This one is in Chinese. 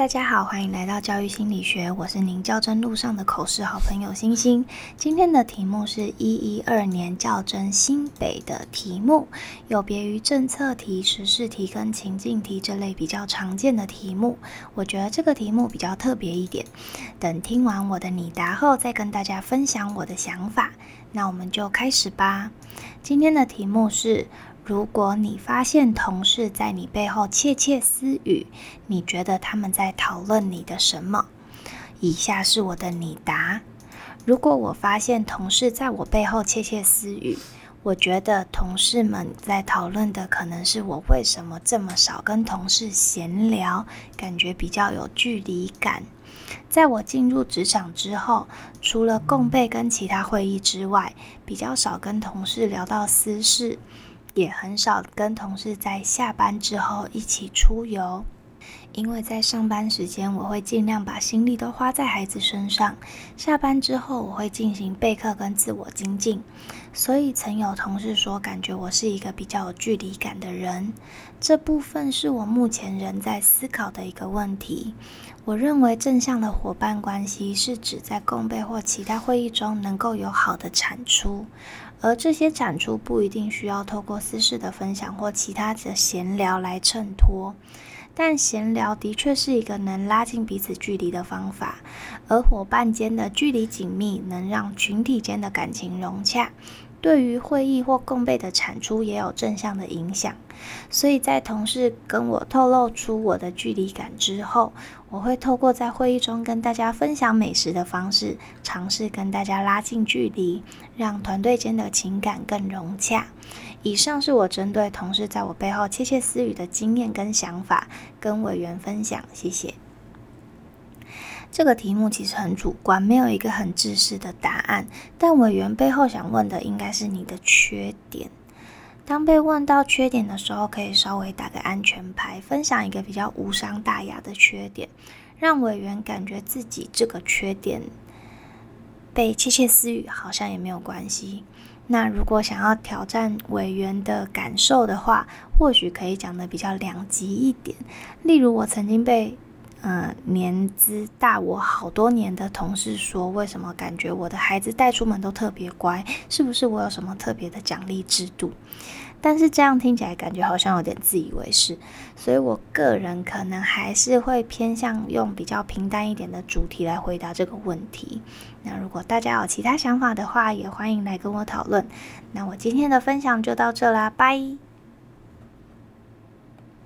大家好，欢迎来到教育心理学，我是您教真路上的口试好朋友星星。今天的题目是一一二年教真新北的题目，有别于政策题、时事题跟情境题这类比较常见的题目，我觉得这个题目比较特别一点。等听完我的拟答后，再跟大家分享我的想法。那我们就开始吧。今天的题目是。如果你发现同事在你背后窃窃私语，你觉得他们在讨论你的什么？以下是我的拟答：如果我发现同事在我背后窃窃私语，我觉得同事们在讨论的可能是我为什么这么少跟同事闲聊，感觉比较有距离感。在我进入职场之后，除了共备跟其他会议之外，比较少跟同事聊到私事。也很少跟同事在下班之后一起出游，因为在上班时间我会尽量把心力都花在孩子身上，下班之后我会进行备课跟自我精进，所以曾有同事说感觉我是一个比较有距离感的人，这部分是我目前仍在思考的一个问题。我认为正向的伙伴关系是指在共备或其他会议中能够有好的产出。而这些产出不一定需要透过私事的分享或其他的闲聊来衬托，但闲聊的确是一个能拉近彼此距离的方法，而伙伴间的距离紧密，能让群体间的感情融洽。对于会议或共备的产出也有正向的影响，所以在同事跟我透露出我的距离感之后，我会透过在会议中跟大家分享美食的方式，尝试跟大家拉近距离，让团队间的情感更融洽。以上是我针对同事在我背后窃窃私语的经验跟想法，跟委员分享，谢谢。这个题目其实很主观，没有一个很自私的答案。但委员背后想问的应该是你的缺点。当被问到缺点的时候，可以稍微打个安全牌，分享一个比较无伤大雅的缺点，让委员感觉自己这个缺点被窃窃私语好像也没有关系。那如果想要挑战委员的感受的话，或许可以讲的比较两极一点。例如，我曾经被。嗯，年资大我好多年的同事说，为什么感觉我的孩子带出门都特别乖？是不是我有什么特别的奖励制度？但是这样听起来感觉好像有点自以为是，所以我个人可能还是会偏向用比较平淡一点的主题来回答这个问题。那如果大家有其他想法的话，也欢迎来跟我讨论。那我今天的分享就到这啦，拜。